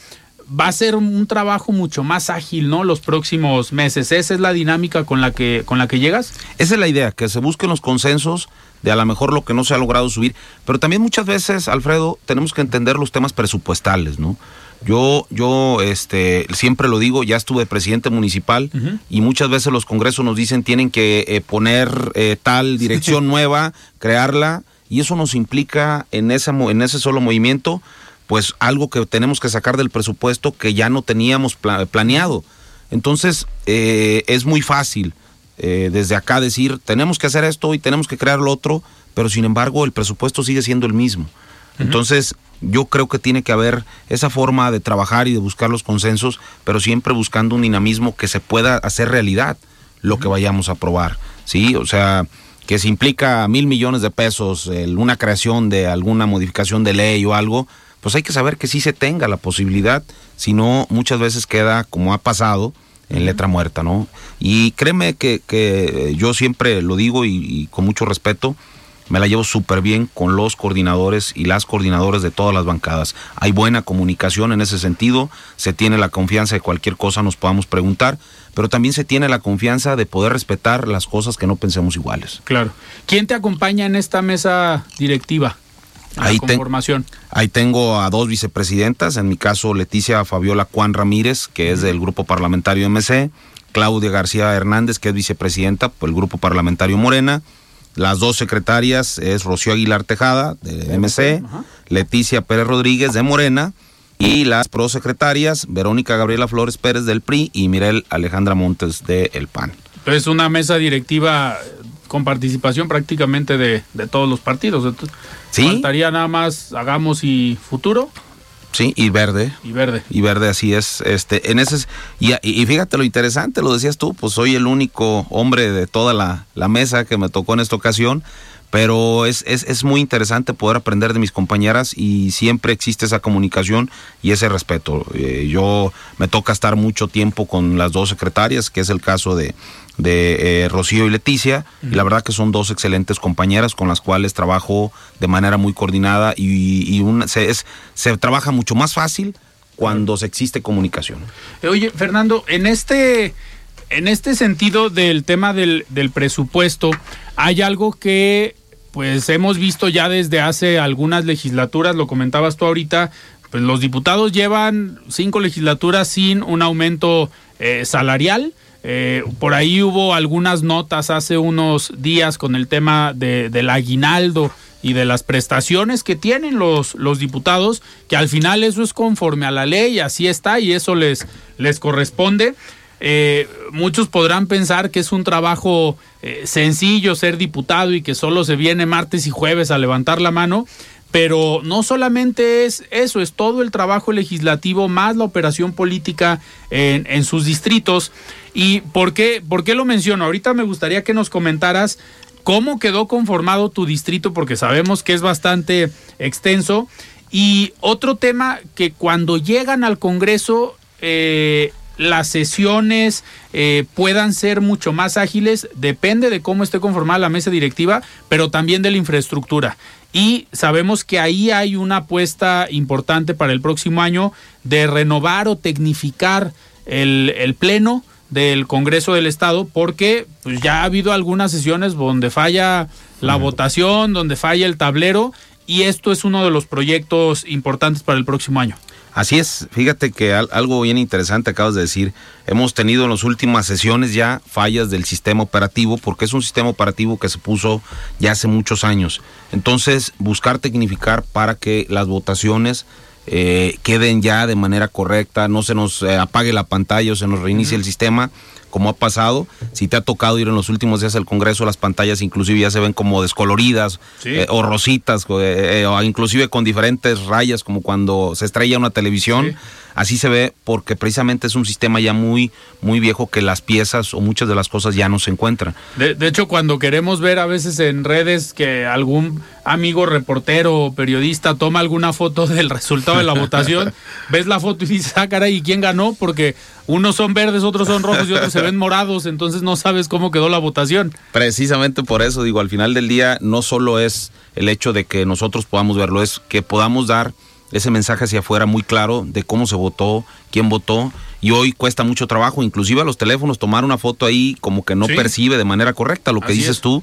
va a ser un trabajo mucho más ágil, ¿no? Los próximos meses. ¿Esa es la dinámica con la que, con la que llegas? Esa es la idea, que se busquen los consensos de a lo mejor lo que no se ha logrado subir. Pero también muchas veces, Alfredo, tenemos que entender los temas presupuestales, ¿no? Yo, yo este, siempre lo digo, ya estuve presidente municipal y muchas veces los congresos nos dicen tienen que eh, poner eh, tal dirección nueva, crearla, y eso nos implica en, esa, en ese solo movimiento, pues algo que tenemos que sacar del presupuesto que ya no teníamos planeado. Entonces, eh, es muy fácil desde acá decir, tenemos que hacer esto y tenemos que crear lo otro, pero sin embargo el presupuesto sigue siendo el mismo. Entonces, yo creo que tiene que haber esa forma de trabajar y de buscar los consensos, pero siempre buscando un dinamismo que se pueda hacer realidad lo que vayamos a aprobar. ¿sí? O sea, que si implica mil millones de pesos una creación de alguna modificación de ley o algo, pues hay que saber que sí se tenga la posibilidad, si no muchas veces queda como ha pasado en letra muerta, ¿no? Y créeme que, que yo siempre lo digo y, con mucho respeto, me la llevo súper bien con los coordinadores y las coordinadoras de todas las bancadas. Hay buena comunicación en ese sentido, se tiene la confianza de cualquier cosa nos podamos preguntar, pero también se tiene la confianza de poder respetar las cosas que no pensemos iguales. Claro. ¿Quién te acompaña en esta mesa directiva? Ahí, ahí tengo a dos vicepresidentas, en mi caso Leticia Fabiola Juan Ramírez, que es del grupo parlamentario MC, Claudia García Hernández, que es vicepresidenta por el grupo parlamentario Morena, las dos secretarias es Rocío Aguilar Tejada, de MC, Leticia Pérez Rodríguez, de Morena, y las prosecretarias, Verónica Gabriela Flores Pérez, del PRI, y Mirel Alejandra Montes, de El PAN. Es una mesa directiva con participación prácticamente de, todos los partidos. Entonces, ¿Sí? Faltaría nada más Hagamos y Futuro. Sí, y verde. Y verde. Y verde, así es. Este, en ese, y, y fíjate lo interesante, lo decías tú, pues soy el único hombre de toda la, la mesa que me tocó en esta ocasión pero es, es, es, muy interesante poder aprender de mis compañeras y siempre existe esa comunicación y ese respeto. Eh, yo me toca estar mucho tiempo con las dos secretarias, que es el caso de, de eh, Rocío y Leticia, y la verdad que son dos excelentes compañeras con las cuales trabajo de manera muy coordinada y, y se, es, se trabaja mucho más fácil cuando se existe comunicación. Eh, oye, Fernando, en este en este sentido del tema del, del, presupuesto, hay algo que pues hemos visto ya desde hace algunas legislaturas, lo comentabas tú ahorita, pues los diputados llevan cinco legislaturas sin un aumento eh, salarial. Eh, por ahí hubo algunas notas hace unos días con el tema de, del aguinaldo y de las prestaciones que tienen los, diputados, que al final eso es conforme a la ley, así está y eso les, les corresponde. Eh, muchos podrán pensar que es un trabajo eh, sencillo ser diputado y que solo se viene martes y jueves a levantar la mano, pero no solamente es eso, es todo el trabajo legislativo más la operación política en, sus distritos. ¿Y por qué, por qué lo menciono? Ahorita me gustaría que nos comentaras cómo quedó conformado tu distrito, porque sabemos que es bastante extenso. Y otro tema que cuando llegan al Congreso eh, las sesiones eh, puedan ser mucho más ágiles, depende de cómo esté conformada la mesa directiva, pero también de la infraestructura. Y sabemos que ahí hay una apuesta importante para el próximo año de renovar o tecnificar el, el Pleno del Congreso del Estado, porque pues, ya ha habido algunas sesiones donde falla la votación, donde falla el tablero, y esto es uno de los proyectos importantes para el próximo año. Así es, fíjate que algo bien interesante acabas de decir. Hemos tenido en las últimas sesiones ya fallas del sistema operativo, porque es un sistema operativo que se puso ya hace muchos años. Entonces, buscar tecnificar para que las votaciones eh, queden ya de manera correcta, no se nos eh, apague la pantalla o se nos reinicie el sistema como ha pasado. Si te ha tocado ir en los últimos días al Congreso, las pantallas inclusive ya se ven como descoloridas eh, o rositas, eh, o inclusive con diferentes rayas, como cuando se estrella una televisión. Así se ve porque precisamente es un sistema ya muy, muy viejo que las piezas o muchas de las cosas ya no se encuentran. De, hecho, cuando queremos ver a veces en redes que algún amigo reportero o periodista toma alguna foto del resultado de la votación, ves la foto y dices, ah, caray, ¿y quién ganó? Porque unos son verdes, otros son rojos y otros se ven morados, entonces no sabes cómo quedó la votación. Precisamente por eso, digo, al final del día no solo es el hecho de que nosotros podamos verlo, es que podamos dar ese mensaje hacia afuera muy claro de cómo se votó, quién votó. Y hoy cuesta mucho trabajo, inclusive a los teléfonos, tomar una foto ahí como que no percibe de manera correcta lo que dices tú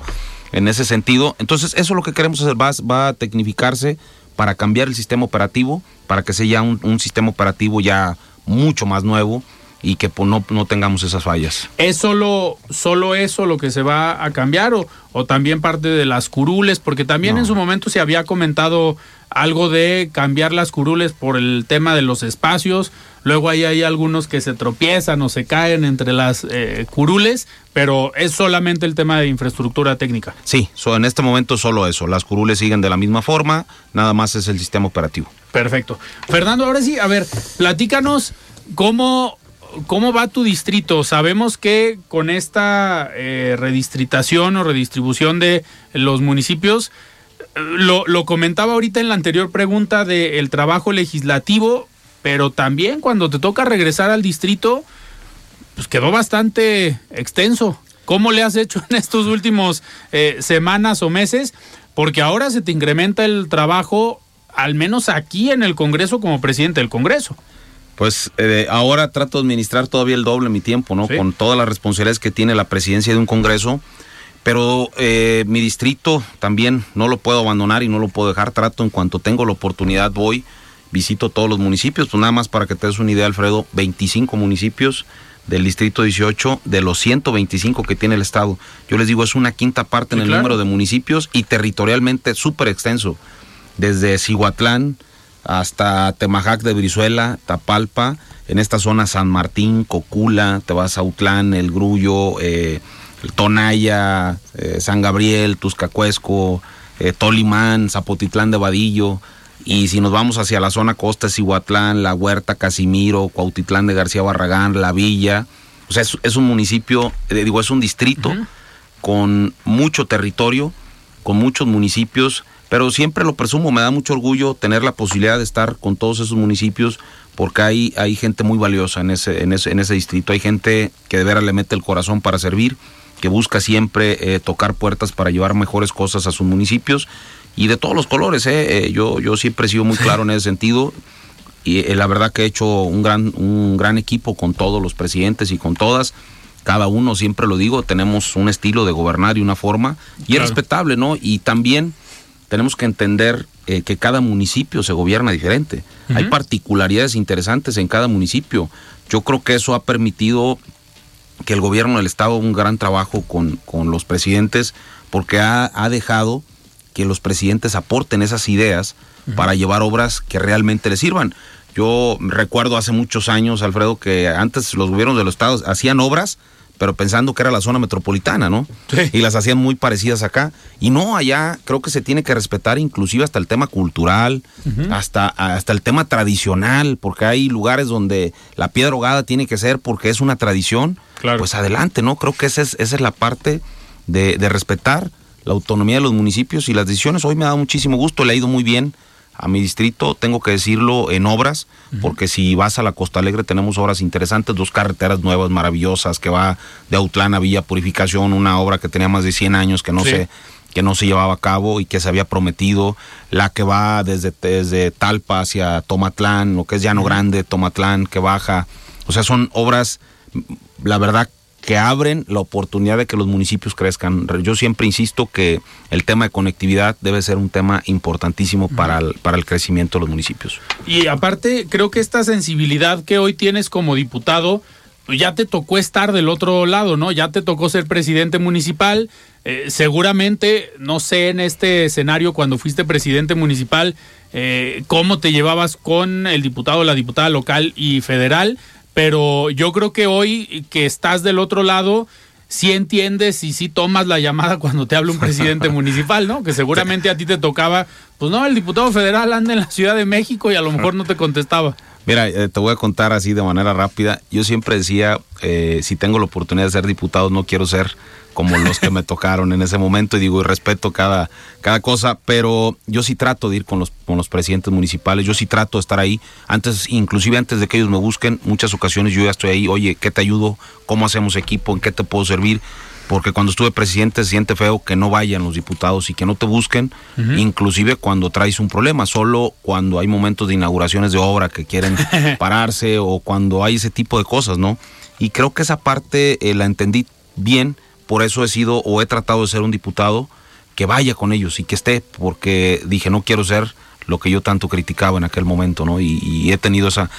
en ese sentido. Entonces, eso es lo que queremos hacer, va, va a tecnificarse para cambiar el sistema operativo, para que sea ya un, sistema operativo ya mucho más nuevo y que no, no, tengamos esas fallas. ¿Es solo, solo eso lo que se va a cambiar o, o también parte de las curules? Porque también en su momento se había comentado algo de cambiar las curules por el tema de los espacios. Luego ahí hay algunos que se tropiezan o se caen entre las eh, curules, pero es solamente el tema de infraestructura técnica. Sí, en este momento solo eso. Las curules siguen de la misma forma, nada más es el sistema operativo. Perfecto. Fernando, ahora sí, a ver, platícanos cómo ¿Cómo va tu distrito? Sabemos que con esta eh, redistritación o redistribución de los municipios, lo, lo, comentaba ahorita en la anterior pregunta del trabajo legislativo, pero también cuando te toca regresar al distrito, pues quedó bastante extenso. ¿Cómo le has hecho en estos últimos eh, semanas o meses? Porque ahora se te incrementa el trabajo, al menos aquí en el Congreso como presidente del Congreso. Pues eh, ahora trato de administrar todavía el doble mi tiempo, ¿no? Con todas las responsabilidades que tiene la presidencia de un Congreso. Pero eh, mi distrito también no lo puedo abandonar y no lo puedo dejar. Trato en cuanto tengo la oportunidad, voy, visito todos los municipios. Pues nada más para que te des una idea, Alfredo, 25 municipios del Distrito 18 de los 125 que tiene el Estado. Yo les digo, es una quinta parte en el número de municipios y territorialmente súper extenso. Desde Cihuatlán hasta Temajac de Brizuela, Tapalpa, en esta zona San Martín, Cocula, te vas a Utlán, El Grullo, eh, Tonaya, eh, San Gabriel, Tuscacuesco, eh, Tolimán, Zapotitlán de Vadillo y si nos vamos hacia la zona costa, Cihuatlán, La Huerta, Casimiro, Cuautitlán de García Barragán, La Villa, o sea, es, un municipio, eh, digo, es un distrito con mucho territorio, con muchos municipios, pero siempre lo presumo, me da mucho orgullo tener la posibilidad de estar con todos esos municipios porque hay, hay gente muy valiosa en ese, en, ese, en ese distrito, hay gente que de veras le mete el corazón para servir, que busca siempre eh, tocar puertas para llevar mejores cosas a sus municipios y de todos los colores. ¿eh? eh yo, yo siempre he sido muy claro en ese sentido y eh, la verdad que he hecho un gran, un gran equipo con todos los presidentes y con todas. Cada uno, siempre lo digo, tenemos un estilo de gobernar y una forma y es respetable, ¿no? Y también tenemos que entender eh, que cada municipio se gobierna diferente. Hay particularidades interesantes en cada municipio. Yo creo que eso ha permitido que el gobierno del Estado un gran trabajo con, con los presidentes porque ha, ha dejado que los presidentes aporten esas ideas para llevar obras que realmente les sirvan. Yo recuerdo hace muchos años, Alfredo, que antes los gobiernos de los estados hacían obras, pero pensando que era la zona metropolitana, ¿no? Y las hacían muy parecidas acá. Y no, allá creo que se tiene que respetar inclusive hasta el tema cultural, hasta, hasta el tema tradicional, porque hay lugares donde la piedra hogada tiene que ser porque es una tradición. Pues adelante, ¿no? Creo que esa es, esa es la parte de, de respetar la autonomía de los municipios y las decisiones. Hoy me ha dado muchísimo gusto, le ha ido muy bien a mi distrito, tengo que decirlo, en obras, porque si vas a la Costa Alegre tenemos obras interesantes, dos carreteras nuevas, maravillosas, que va de Autlán a Villa Purificación, una obra que tenía más de 100 años que no se que no se llevaba a cabo y que se había prometido, la que va desde, desde Talpa hacia Tomatlán, lo que es Llano Grande, Tomatlán, que baja, o sea, son obras, la verdad, que abren la oportunidad de que los municipios crezcan. Yo siempre insisto que el tema de conectividad debe ser un tema importantísimo para el, para el crecimiento de los municipios. Y aparte, creo que esta sensibilidad que hoy tienes como diputado, pues ya te tocó estar del otro lado, ¿no? Ya te tocó ser presidente municipal. Eh, seguramente, no sé, en este escenario, cuando fuiste presidente municipal, eh, cómo te llevabas con el diputado, la diputada local y federal pero yo creo que hoy que estás del otro lado, sí entiendes y sí tomas la llamada cuando te habla un presidente municipal, ¿no? Que seguramente a ti te tocaba, pues no, el diputado federal anda en la Ciudad de México y a lo mejor no te contestaba. Mira, eh, te voy a contar así de manera rápida. Yo siempre decía, eh, si tengo la oportunidad de ser diputado, no quiero ser como los que me tocaron en ese momento y digo, y respeto cada, cada cosa, pero yo sí trato de ir con los, con los presidentes municipales, yo sí trato de estar ahí, antes, inclusive antes de que ellos me busquen, muchas ocasiones yo ya estoy ahí, oye, ¿qué te ayudo? ¿Cómo hacemos equipo? ¿En qué te puedo servir? porque cuando estuve presidente se siente feo que no vayan los diputados y que no te busquen, inclusive cuando traes un problema, solo cuando hay momentos de inauguraciones de obra que quieren pararse o cuando hay ese tipo de cosas, ¿no? Y creo que esa parte eh, la entendí bien por eso he sido o he tratado de ser un diputado que vaya con ellos y que esté, porque dije, no quiero ser lo que yo tanto criticaba en aquel momento, ¿no? Y, he tenido esa,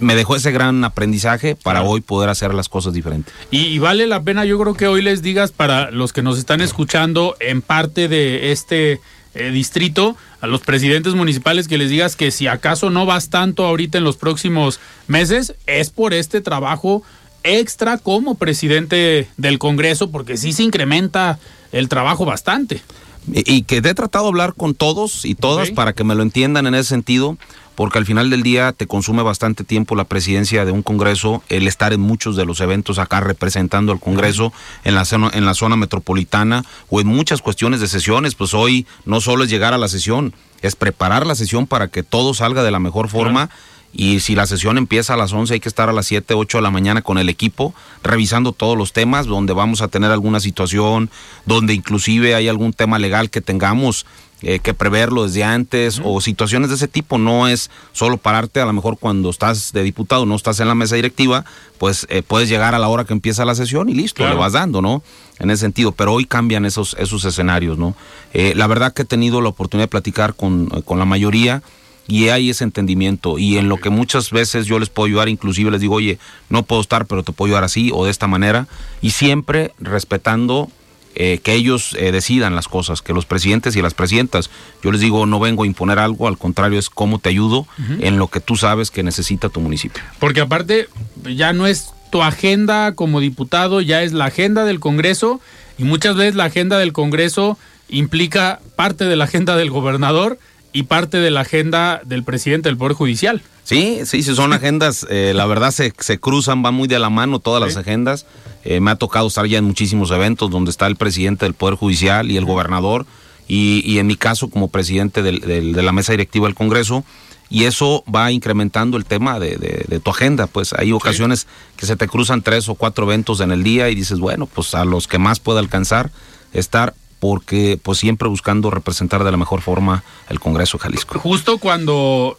me dejó ese gran aprendizaje para hoy poder hacer las cosas diferentes. Y, vale la pena, yo creo que hoy les digas para los que nos están escuchando en parte de este eh, distrito, a los presidentes municipales que les digas que si acaso no vas tanto ahorita en los próximos meses, es por este trabajo extra como presidente del Congreso, porque sí se incrementa el trabajo bastante. Y, que he tratado de hablar con todos y todas para que me lo entiendan en ese sentido, porque al final del día te consume bastante tiempo la presidencia de un Congreso, el estar en muchos de los eventos acá representando al Congreso en la, zona, en la zona metropolitana o en muchas cuestiones de sesiones, pues hoy no solo es llegar a la sesión, es preparar la sesión para que todo salga de la mejor forma y si la sesión empieza a las 11 hay que estar a las 7, 8 de la mañana con el equipo revisando todos los temas donde vamos a tener alguna situación, donde inclusive hay algún tema legal que tengamos eh, que preverlo desde antes o situaciones de ese tipo. No es solo pararte, a lo mejor cuando estás de diputado, no estás en la mesa directiva, pues eh, puedes llegar a la hora que empieza la sesión y listo, le vas dando, ¿no? En ese sentido, pero hoy cambian esos, esos escenarios, ¿no? Eh, la verdad que he tenido la oportunidad de platicar con, con la mayoría y hay ese entendimiento. Y en lo que muchas veces yo les puedo ayudar, inclusive les digo, oye, no puedo estar, pero te puedo ayudar así o de esta manera y siempre respetando eh, que ellos eh, decidan las cosas, que los presidentes y las presidentas, yo les digo, no vengo a imponer algo, al contrario es cómo te ayudo en lo que tú sabes que necesita tu municipio. Porque aparte ya no es tu agenda como diputado, ya es la agenda del Congreso y muchas veces la agenda del Congreso implica parte de la agenda del gobernador y parte de la agenda del presidente del Poder Judicial. Sí, sí, sí, son agendas, eh, la verdad se, se, cruzan, van muy de la mano todas las agendas. Eh, me ha tocado estar ya en muchísimos eventos donde está el presidente del Poder Judicial y el gobernador, y, y en mi caso como presidente del, del, de la mesa directiva del Congreso, y eso va incrementando el tema de, de, de tu agenda. Pues hay ocasiones que se te cruzan tres o cuatro eventos en el día y dices, bueno, pues a los que más pueda alcanzar estar porque pues siempre buscando representar de la mejor forma el Congreso de Jalisco. Justo cuando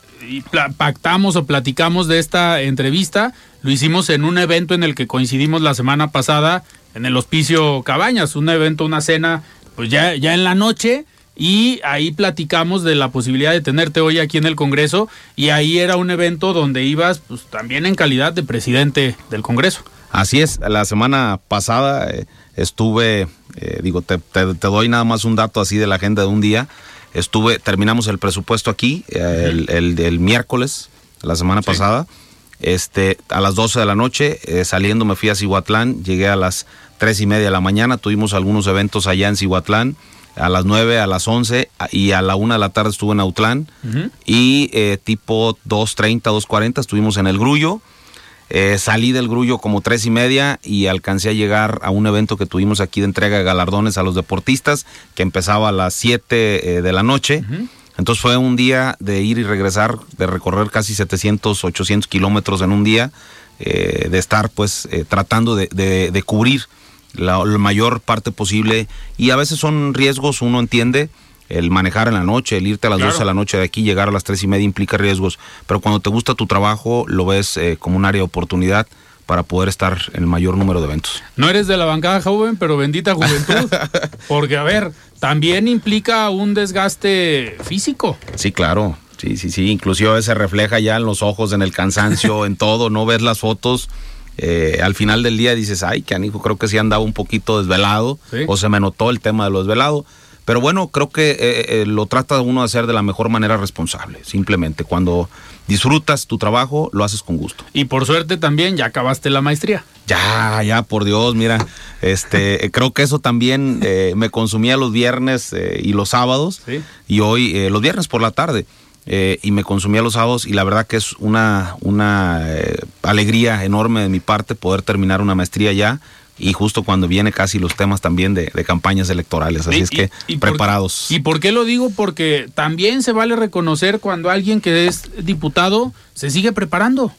pactamos o platicamos de esta entrevista, lo hicimos en un evento en el que coincidimos la semana pasada en el Hospicio Cabañas, un evento, una cena, pues ya, ya en la noche, y ahí platicamos de la posibilidad de tenerte hoy aquí en el Congreso, y ahí era un evento donde ibas pues también en calidad de presidente del Congreso. Así es, la semana pasada eh, estuve, eh, digo, te, te, te, doy nada más un dato así de la agenda de un día. Estuve, terminamos el presupuesto aquí eh, el, el, el, miércoles, la semana sí. pasada. Este, a las 12 de la noche, eh, saliendo me fui a Cihuatlán, llegué a las tres y media de la mañana, tuvimos algunos eventos allá en Cihuatlán, a las 9, a las 11 y a la 1 de la tarde estuve en Autlán uh -huh. y eh, tipo 2.30, 2.40 estuvimos en el Grullo. Eh, salí del grullo como tres y media y alcancé a llegar a un evento que tuvimos aquí de entrega de galardones a los deportistas que empezaba a las 7 eh, de la noche. Uh -huh. Entonces fue un día de ir y regresar, de recorrer casi 700, 800 kilómetros en un día, eh, de estar pues tratando de, de, de cubrir la, la, mayor parte posible y a veces son riesgos, uno entiende, el manejar en la noche, el irte a las claro. 12 de la noche de aquí, llegar a las 3 y media implica riesgos, pero cuando te gusta tu trabajo lo ves eh, como un área de oportunidad para poder estar en el mayor número de eventos. No eres de la bancada joven, pero bendita juventud, porque a ver, también implica un desgaste físico. Sí, claro, sí, sí, sí, inclusive a veces refleja ya en los ojos, en el cansancio, en todo, no ves las fotos. Eh, al final del día dices, ay, que anijo, creo que sí andaba un poquito desvelado, ¿Sí? o se me notó el tema de lo desvelado pero bueno, creo que eh, eh, lo trata uno de hacer de la mejor manera responsable. Simplemente cuando disfrutas tu trabajo, lo haces con gusto. Y por suerte también ya acabaste la maestría. Ya, ya, por Dios, mira, este, creo que eso también eh, me consumía los viernes eh, y los sábados. ¿Sí? Y hoy, eh, los viernes por la tarde. y me consumía los sábados y la verdad que es una, una alegría enorme de mi parte poder terminar una maestría ya y justo cuando viene casi los temas también de, de campañas electorales. Así y, es que y, y preparados. Por, ¿Y por qué lo digo? Porque también se vale reconocer cuando alguien que es diputado se sigue preparando.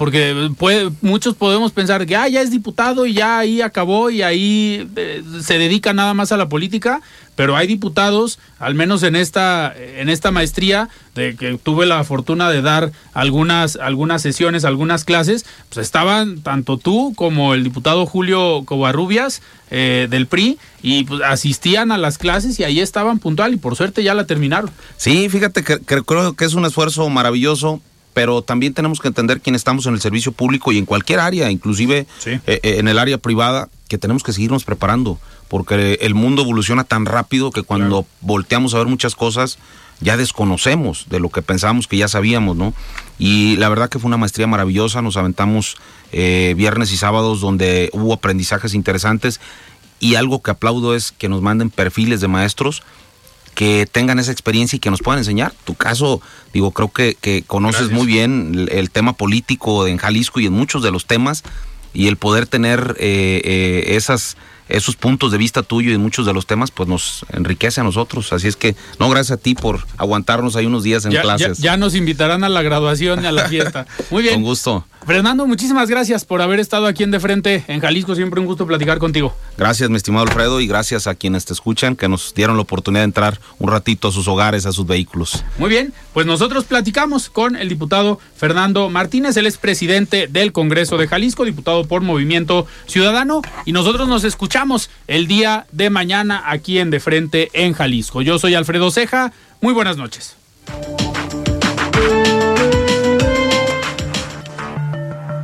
Porque puede, muchos podemos pensar que ah, ya es diputado y ya ahí acabó y ahí eh, se dedica nada más a la política, pero hay diputados, al menos en esta, en esta maestría, de que tuve la fortuna de dar algunas, algunas sesiones, algunas clases, pues estaban tanto tú como el diputado Julio Covarrubias eh, del PRI y pues, asistían a las clases y ahí estaban puntual y por suerte ya la terminaron. Sí, fíjate que, que creo que es un esfuerzo maravilloso pero también tenemos que entender quién estamos en el servicio público y en cualquier área, inclusive sí. eh, en el área privada, que tenemos que seguirnos preparando, porque el mundo evoluciona tan rápido que cuando claro. volteamos a ver muchas cosas ya desconocemos de lo que pensábamos que ya sabíamos, ¿no? Y la verdad que fue una maestría maravillosa, nos aventamos eh, viernes y sábados donde hubo aprendizajes interesantes y algo que aplaudo es que nos manden perfiles de maestros que tengan esa experiencia y que nos puedan enseñar. Tu caso, digo, creo que, que conoces Gracias. muy bien el, el, tema político en Jalisco y en muchos de los temas y el poder tener eh, eh, esas esos puntos de vista tuyo y muchos de los temas, pues nos enriquece a nosotros. Así es que, no, gracias a ti por aguantarnos ahí unos días en clases. Ya, ya, nos invitarán a la graduación y a la fiesta. Muy bien. Con gusto. Fernando, muchísimas gracias por haber estado aquí en De Frente en Jalisco. Siempre un gusto platicar contigo. Gracias, mi estimado Alfredo, y gracias a quienes te escuchan, que nos dieron la oportunidad de entrar un ratito a sus hogares, a sus vehículos. Muy bien, pues nosotros platicamos con el diputado Fernando Martínez, él es presidente del Congreso de Jalisco, diputado por Movimiento Ciudadano, y nosotros nos escuchamos el día de mañana aquí en De Frente en Jalisco. Yo soy Alfredo Ceja, muy buenas noches.